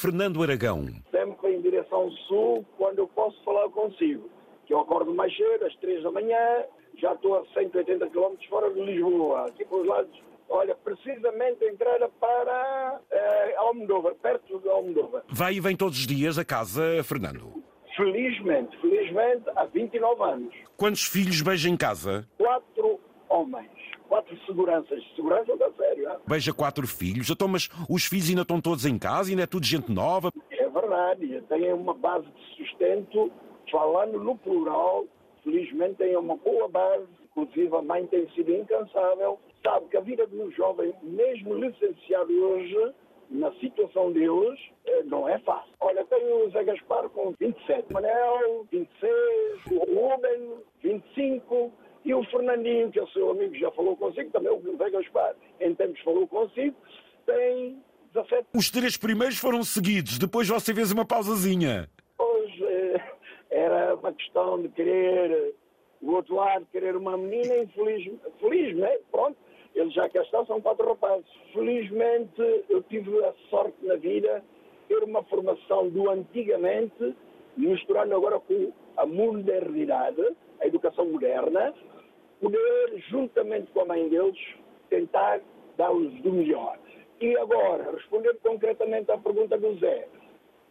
Fernando Aragão. Sempre em direção sul, quando eu posso falar consigo. Que eu acordo mais cedo, às três da manhã, já estou a 180 km fora de Lisboa, aqui para os lados Olha, precisamente entrar para eh, Almodóvar, perto de Almodóvar. Vai e vem todos os dias a casa, Fernando? Felizmente, felizmente, há 29 anos. Quantos filhos beija em casa? Quatro homens. Quatro seguranças. Segurança da sério. Beija quatro filhos. Então, mas os filhos ainda estão todos em casa? Ainda é tudo gente nova? É verdade. Tem uma base de sustento, falando no plural. Felizmente tem uma boa base. Inclusive a mãe tem sido incansável sabe que a vida de um jovem, mesmo licenciado hoje, na situação deles, eh, não é fácil. Olha, tenho o Zé Gaspar com 27, Manel, 26, o Ruben, 25, e o Fernandinho, que é o seu amigo, já falou consigo, também o Zé Gaspar, em tempos falou consigo, tem 17. Os três primeiros foram seguidos, depois você fez uma pausazinha. Hoje eh, era uma questão de querer o outro lado, querer uma menina, infeliz, feliz, né? Pronto, eles já cá estão, são quatro rapazes. Felizmente eu tive a sorte na vida ter uma formação do antigamente, misturando agora com a modernidade, a educação moderna, poder, juntamente com a mãe deles, tentar dar-lhes do melhor. E agora, respondendo concretamente à pergunta do Zé,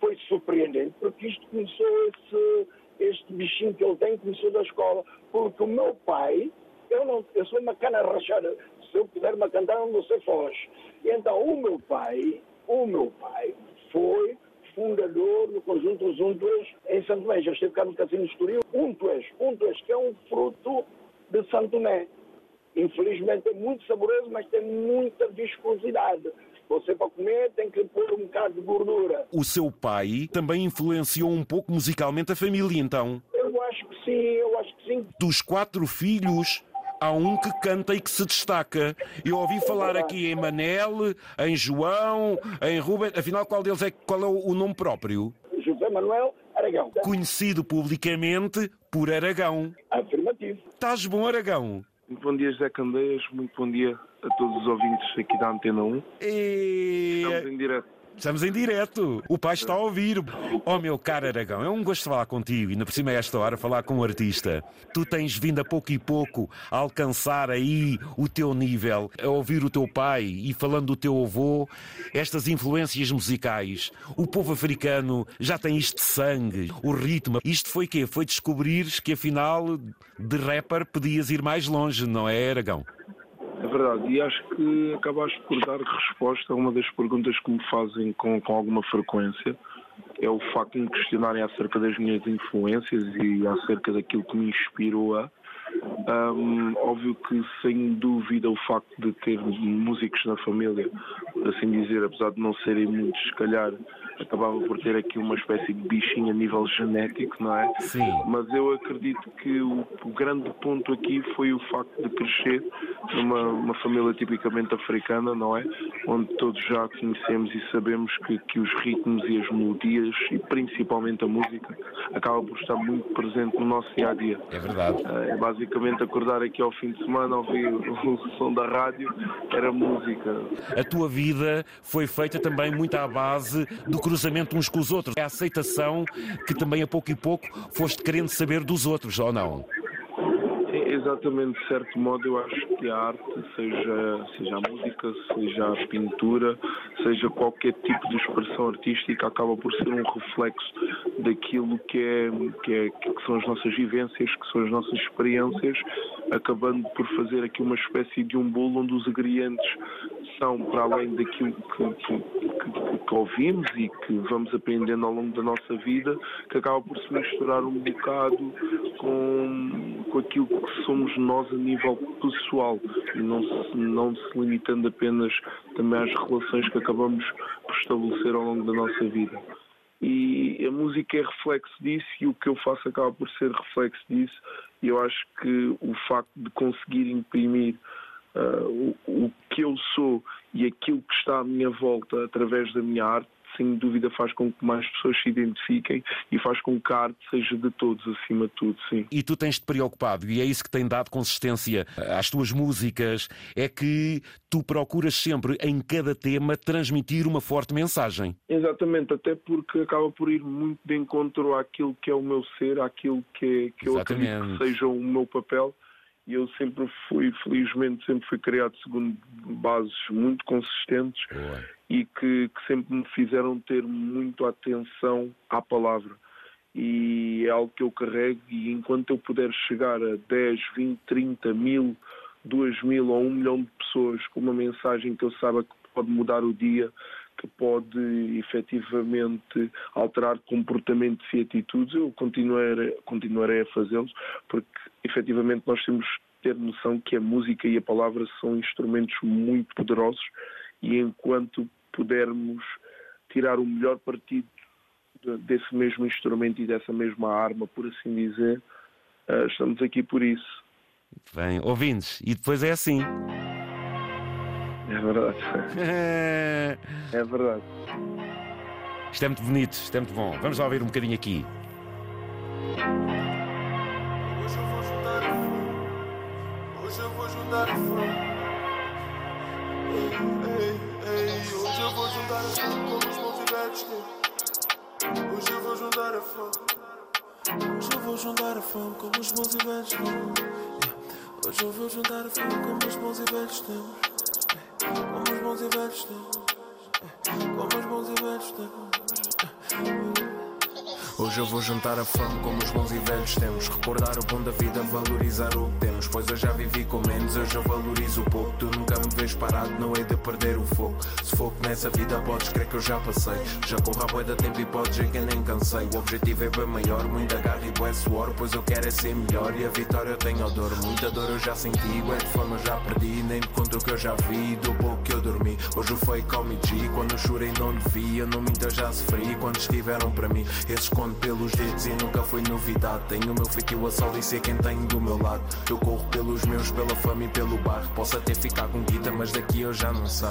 foi surpreendente, porque isto começou, esse, este bichinho que ele tem, começou da escola, porque o meu pai, eu, não, eu sou uma cana rachada, se eu puder uma cantar, você foge. E então o meu pai, o meu pai foi fundador do conjunto Os Untuas em Santo Tomé. Já esteve cá no Casino Estoril. Untuas, Untuas, que é um fruto de Santo Tomé. Infelizmente é muito saboroso, mas tem muita viscosidade. Você para comer tem que pôr um bocado de gordura. O seu pai também influenciou um pouco musicalmente a família, então? Eu acho que sim, eu acho que sim. Dos quatro filhos, há um que canta e que se destaca. Eu ouvi falar aqui em Manel, em João, em Ruben. Afinal, qual deles é qual é o nome próprio? José Manuel Aragão. Conhecido publicamente por Aragão. Afirmativo. Estás bom, Aragão? Muito bom dia, José Candeias. Muito bom dia a todos os ouvintes aqui da Antena 1. E... Estamos em direto. Estamos em direto. O pai está a ouvir. Oh, meu caro Aragão, é um gosto falar contigo e, ainda por cima, a esta hora, falar com um artista. Tu tens vindo a pouco e pouco a alcançar aí o teu nível, a ouvir o teu pai e falando do teu avô, estas influências musicais. O povo africano já tem isto de sangue, o ritmo. Isto foi quê? Foi descobrires que, afinal, de rapper podias ir mais longe, não é, Aragão? É verdade, e acho que acabaste por dar resposta a uma das perguntas que me fazem com, com alguma frequência. É o facto de me questionarem acerca das minhas influências e acerca daquilo que me inspirou a. Um, óbvio que, sem dúvida, o facto de ter músicos na família, assim dizer, apesar de não serem muitos, se calhar acabava por ter aqui uma espécie de bichinho a nível genético, não é? Sim. Mas eu acredito que o, o grande ponto aqui foi o facto de crescer numa família tipicamente africana, não é? Onde todos já conhecemos e sabemos que, que os ritmos e as melodias, e principalmente a música, acaba por estar muito presente no nosso dia a dia. É verdade. É basicamente acordar aqui ao fim de semana, ouvir o som da rádio, era música. A tua vida foi feita também muito à base do cruzamento uns com os outros. É a aceitação que também a pouco e pouco foste querendo saber dos outros, ou não? Exatamente, de certo modo, eu acho que a arte, seja, seja a música, seja a pintura, seja qualquer tipo de expressão artística, acaba por ser um reflexo daquilo que, é, que, é, que são as nossas vivências, que são as nossas experiências, acabando por fazer aqui uma espécie de um bolo onde os ingredientes são para além daquilo que, que, que, que, ouvimos e que vamos aprendendo ao longo da nossa vida, que acaba por se misturar um bocado com, com aquilo que somos nós a nível pessoal e não se, não se limitando apenas também às relações que acabamos por estabelecer ao longo da nossa vida. E a música é reflexo disso e o que eu faço acaba por ser reflexo disso e eu acho que o facto de conseguir imprimir uh, o, o, que eu sou e aquilo que está à minha volta através da minha arte, sem dúvida faz com que mais pessoas se identifiquem e faz com que a arte seja de todos, acima de tudo, sim. E tu tens-te preocupado, e é isso que tem dado consistência às tuas músicas, é que tu procuras sempre, em cada tema, transmitir uma forte mensagem. Exatamente, até porque acaba por ir muito de encontro àquilo que é o meu ser, àquilo que, é, que eu acredito que seja o meu papel e eu sempre fui, felizmente, sempre fui criado segundo bases muito consistentes Boa. e que, que, sempre me fizeram ter muito atenção à palavra. E é algo que eu carrego e enquanto eu puder chegar a 10, 20, 30 mil, 2 mil ou 1 milhão de pessoas com uma mensagem que eu saiba que pode mudar o dia, que pode efetivamente alterar comportamentos e atitudes, eu continuarei, continuarei a fazê-los, porque efetivamente nós temos ter noção que a música e a palavra são instrumentos muito poderosos e enquanto pudermos tirar o melhor partido desse mesmo instrumento e dessa mesma arma, por assim dizer, eh, estamos aqui por isso. Bem, ouvintes, e depois é assim. É verdade. é verdade. Isto é muito bonito, isto é muito bom. Vamos lá ouvir um bocadinho aqui. Hoje eu vou juntar a Hoje eu vou juntar a Hoje eu vou juntar a como os bons e velhos Hoje eu vou juntar a Hoje eu vou juntar a fome como os bons e velhos Hoje eu vou juntar a fome como os bons e velhos tempos. Como os bons e velhos tempos. Como os bons e velhos tempos. Hoje eu vou juntar a fome como os bons e velhos tempos. Recordar o bom da vida, valorizar o que temos. Pois eu já vivi com menos, hoje eu valorizo pouco. Tu nunca me vês parado, não é de perder o foco. Se foco nessa vida, podes crer que eu já passei. Já corro a boia da tempo e podes ver que nem cansei. O objetivo é bem maior, muita garra e bué suor. Pois eu quero é ser melhor e a vitória eu tenho dor. Muita dor eu já senti, é de forma já perdi. Nem te conto o que eu já vi, do pouco que eu dormi. Hoje foi come G, quando eu chorei não lhe vi. Eu não eu já sofri quando estiveram para mim. Esses pelos dedos e nunca foi novidade. Tenho o meu feitio a sol e sei quem tenho do meu lado. Eu corro pelos meus, pela fama e pelo barro. Posso até ficar com guita, mas daqui eu já não sei.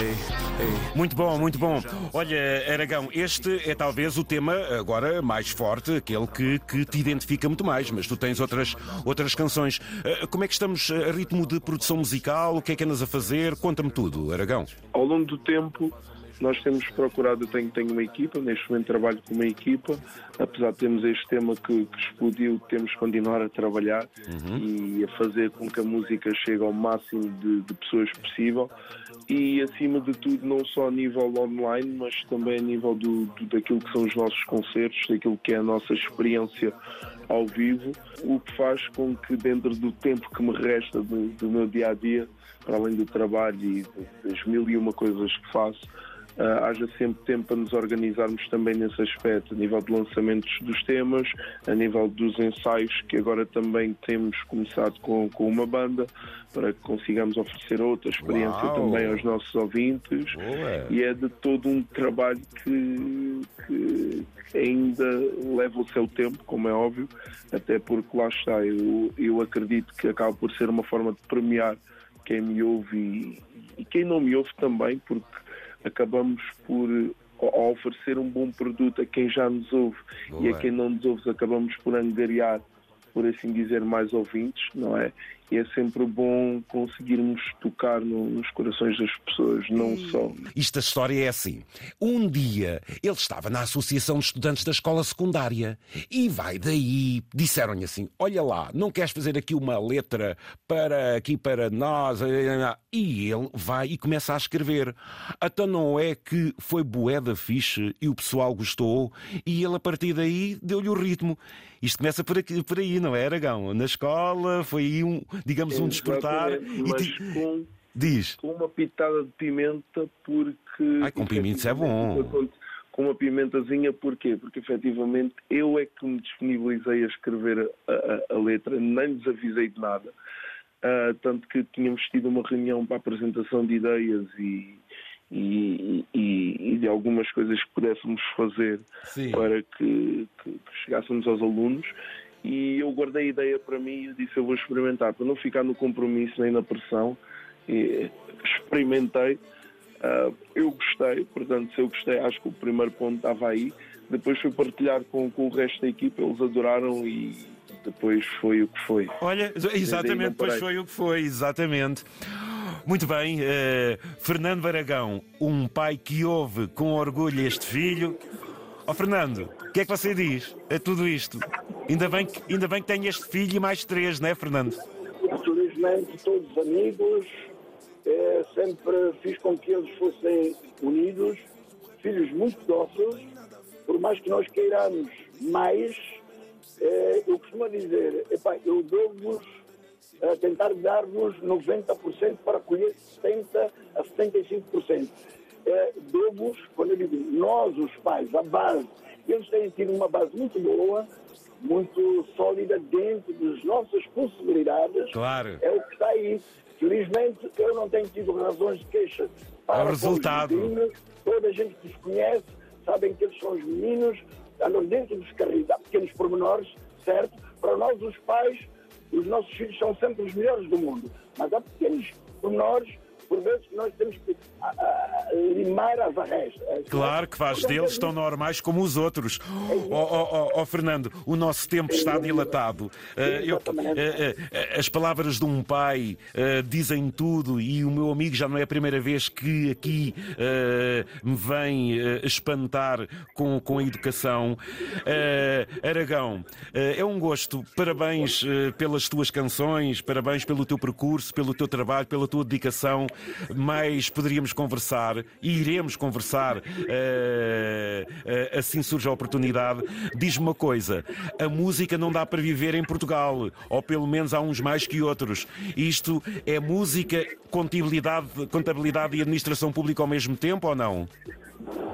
Ei, ei. Muito bom, muito bom. Olha, Aragão, este é talvez o tema agora mais forte, aquele que, que te identifica muito mais, mas tu tens outras, outras canções. Eh, como é que estamos a ritmo de produção musical? O que é que andas a fazer? Conta-me tudo, Aragão. Ao longo do tempo, nós temos procurado, eu tenho, tenho uma equipa, neste momento trabalho com uma equipa, apesar de termos este tema que, que explodiu, temos que continuar a trabalhar uhum. e a fazer com que a música chegue ao máximo de, de pessoas possível e acima de tudo não só a nível online, mas também a nível do, do, daquilo que são os nossos concertos, daquilo que é a nossa experiência ao vivo, o que faz com que dentro do tempo que me resta do, do meu dia a dia, para além do trabalho e das mil e uma coisas que faço, uh, haja sempre tempo para nos organizarmos também nesse aspecto, a nível de lançamentos dos temas, a nível dos ensaios, que agora também temos começado com, com uma banda, para que consigamos oferecer outra experiência Uau. também aos nossos ouvintes. Boa. E é de todo um trabalho que, que, ainda leva o seu tempo, como é óbvio, até porque lá está, eu, eu acredito que acaba por ser uma forma de premiar quem me ouve e, e quem não me ouve também, porque acabamos por oferecer um bom produto a quem já nos ouve Boa. e a quem não nos ouve acabamos por angariar, por assim dizer, mais ouvintes, não é? e é sempre bom conseguirmos tocar no, nos corações das pessoas, não só. Isto a história é assim. Um dia ele estava na Associação de Estudantes da Escola Secundária e vai daí, disseram-lhe assim: Olha lá, não queres fazer aqui uma letra para aqui para nós? E ele vai e começa a escrever. Até não é que foi boeda fixe e o pessoal gostou e ele a partir daí deu-lhe o ritmo. Isto começa por, aqui, por aí, não é, Aragão? Na escola foi aí um, digamos, um despertar. Mas e com, Diz. com uma pitada de pimenta, porque. Ai, com pimenta é bom. Com uma pimentazinha, porquê? Porque efetivamente eu é que me disponibilizei a escrever a, a, a letra, nem lhes avisei de nada. Uh, tanto que tínhamos tido uma reunião para a apresentação de ideias e, e, e, e, de algumas coisas que pudéssemos fazer Sim. para que, que, chegássemos aos alunos. E eu guardei a ideia para mim e disse: Eu vou experimentar, para não ficar no compromisso nem na pressão. E experimentei Uh, eu gostei, portanto, se eu gostei, acho que o primeiro ponto estava aí. Depois fui partilhar com, com o resto da equipa, eles adoraram e depois foi o que foi. Olha, exatamente, depois foi o que foi, exatamente. Muito bem, uh, Fernando Baragão, um pai que ouve com orgulho este filho. Ó oh, Fernando, o que é que você diz a tudo isto? Ainda bem, que, ainda bem que tem este filho e mais três, não é, Fernando? Felizmente, todos amigos, é, sempre fiz com que eles fossem unidos, filhos muito dóceis, por mais que nós queiramos mais, é, eu costumo dizer, eu dou-vos tentar dar-vos 90% para colher 70% a 75%. É, dou-vos, quando eu digo nós, os pais, a base, eles têm tido uma base muito boa, muito sólida dentro das nossas possibilidades. Claro. É o que está aí. Felizmente, eu não tenho tido razões de queixa para o resultado. Toda a gente que os conhece sabem que eles são os meninos, andam dentro dos carris, há pequenos pormenores, certo? Para nós, os pais, os nossos filhos são sempre os melhores do mundo. Mas há pequenos pormenores por vezes nós temos que a, a, limar as arrestas. Claro que faz deles tão normais como os outros. Ó oh, oh, oh, Fernando, o nosso tempo está dilatado. Uh, eu, as palavras de um pai dizem tudo e o meu amigo já não é a primeira vez que aqui me vem espantar com, com a educação. Aragão, é um gosto. Parabéns pelas tuas canções, parabéns pelo teu percurso, pelo teu trabalho, pela tua dedicação mais poderíamos conversar e iremos conversar uh, uh, assim surge a oportunidade. Diz-me uma coisa: a música não dá para viver em Portugal, ou pelo menos há uns mais que outros. Isto é música, contabilidade, contabilidade e administração pública ao mesmo tempo ou não?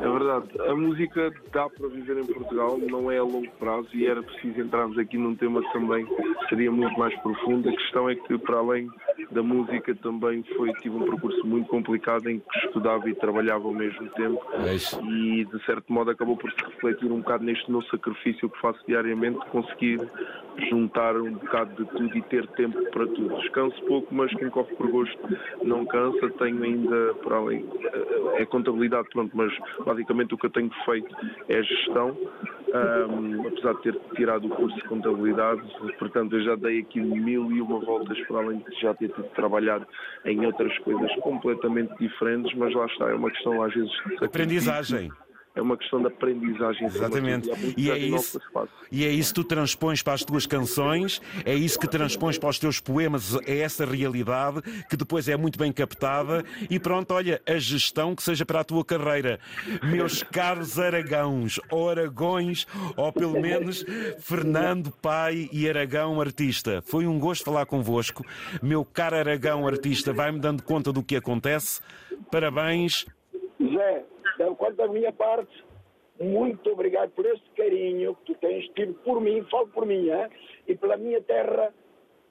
É verdade. A música dá para viver em Portugal, não é a longo prazo e era preciso entrarmos aqui num tema que também seria muito mais profundo. A questão é que, para além da música, também foi, tive um percurso muito complicado em que estudava e trabalhava ao mesmo tempo e, de certo modo, acabou por se refletir um bocado neste meu sacrifício que faço diariamente, conseguir juntar um bocado de tudo e ter tempo para tudo. Descanso pouco, mas quem corre por gosto não cansa. Tenho ainda, para além, é contabilidade, pronto, mas basicamente o que eu tenho feito é gestão, um, apesar de ter tirado o curso de contabilidade, portanto eu já dei aqui mil e uma voltas, para além de já ter trabalhar em outras coisas completamente diferentes, mas lá está, é uma questão às vezes aprendizagem é uma questão de aprendizagem. Exatamente. E é, isso, e é isso que tu transpões para as tuas canções, é isso que transpões para os teus poemas, é essa realidade que depois é muito bem captada. E pronto, olha, a gestão que seja para a tua carreira. Meus caros Aragãos, ou Aragões, ou pelo menos Fernando Pai e Aragão Artista. Foi um gosto falar convosco. Meu caro Aragão Artista, vai-me dando conta do que acontece. Parabéns. Zé, então, quanto à minha parte, muito obrigado por este carinho que tu tens tido por mim, falo por mim, hein? e pela minha terra,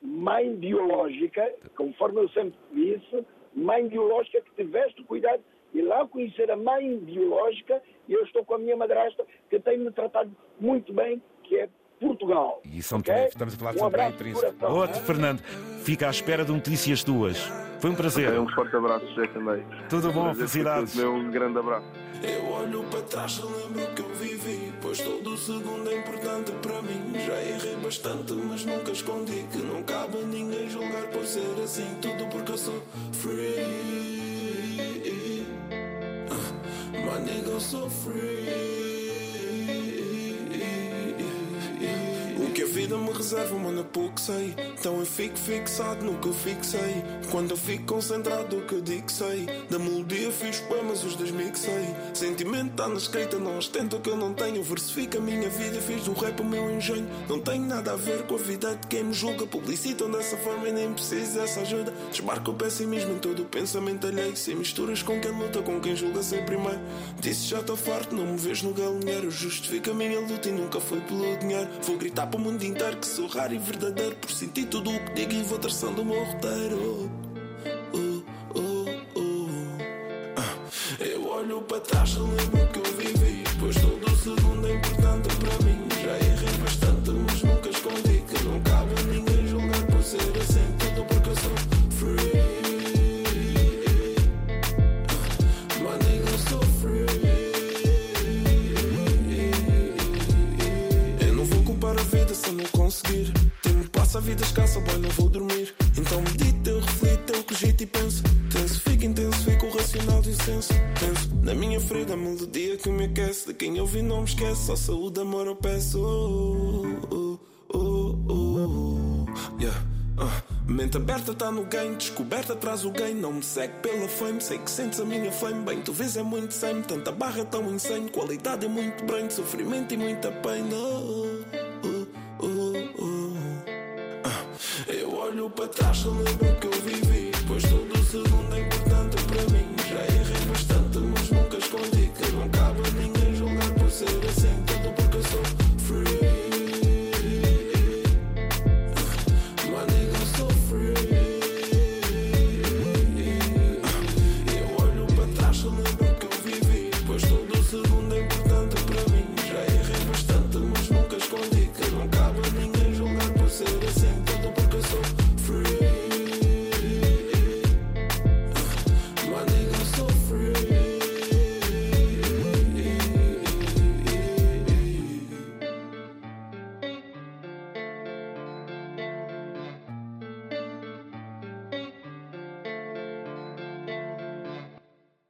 mãe biológica, conforme eu sempre disse, mãe biológica que tiveste cuidado e lá conhecer a mãe biológica, e eu estou com a minha madrasta, que tem-me tratado muito bem, que é Portugal. E São okay? estamos a falar de um São Príncipe. Outro, Fernando, fica à espera de notícias tuas. Foi um prazer. É um forte abraço, José também. Tudo bom, felicidades. Meu um grande abraço. Eu olho para trás, lembro que eu vivi. Pois todo segundo é importante para mim. Já errei bastante, mas nunca escondi. Que não cabe ninguém julgar por ser assim. Tudo porque eu sou free. Uh, my nigga, eu sou free. Que a vida me reserva, mano, pouco sei. Então eu fico fixado no que eu fixei. Quando eu fico concentrado, o que eu digo sei. Da melodia fiz poemas, os dois mixei. Sentimento tá na escrita, não ostento o que eu não tenho. Versifica a minha vida, fiz do rap o meu engenho. Não tem nada a ver com a vida de quem me julga. Publicitam dessa forma e nem preciso dessa ajuda. Desmarca o pessimismo em todo o pensamento alheio. Sem misturas com quem luta, com quem julga ser primeiro. Disse já estou farto, não me vejo no galinheiro. Justifica a minha luta e nunca foi pelo dinheiro. Vou gritar para mundo inteiro que sou raro e verdadeiro por sentir tudo o que digo e vou traçando o meu roteiro. Oh, oh, oh. Ah, eu olho para trás, lembro vida escassa, boy, não vou dormir. Então medito, eu reflito, eu cogito e penso. Tenso, fico intenso, fico racional de senso. Penso na minha ferida, a melodia que me aquece. De quem eu vi não me esquece, só saúde, amor eu peço. Oh, oh, oh. Yeah. Uh, mente aberta tá no game, descoberta traz o game. Não me segue pela fame, sei que sentes a minha flame. Bem, tu vês é muito sem, tanta barra tão insane. Qualidade é muito brain, sofrimento e muita pena. para trás só lembro que eu vivi. Pois todo segundo é importante para mim. Já errei bastante, mas nunca escondi Que não cabe a ninguém julgar por ser assim Tudo porque eu sou free. My nigga, eu sou free. Eu olho para trás só lembro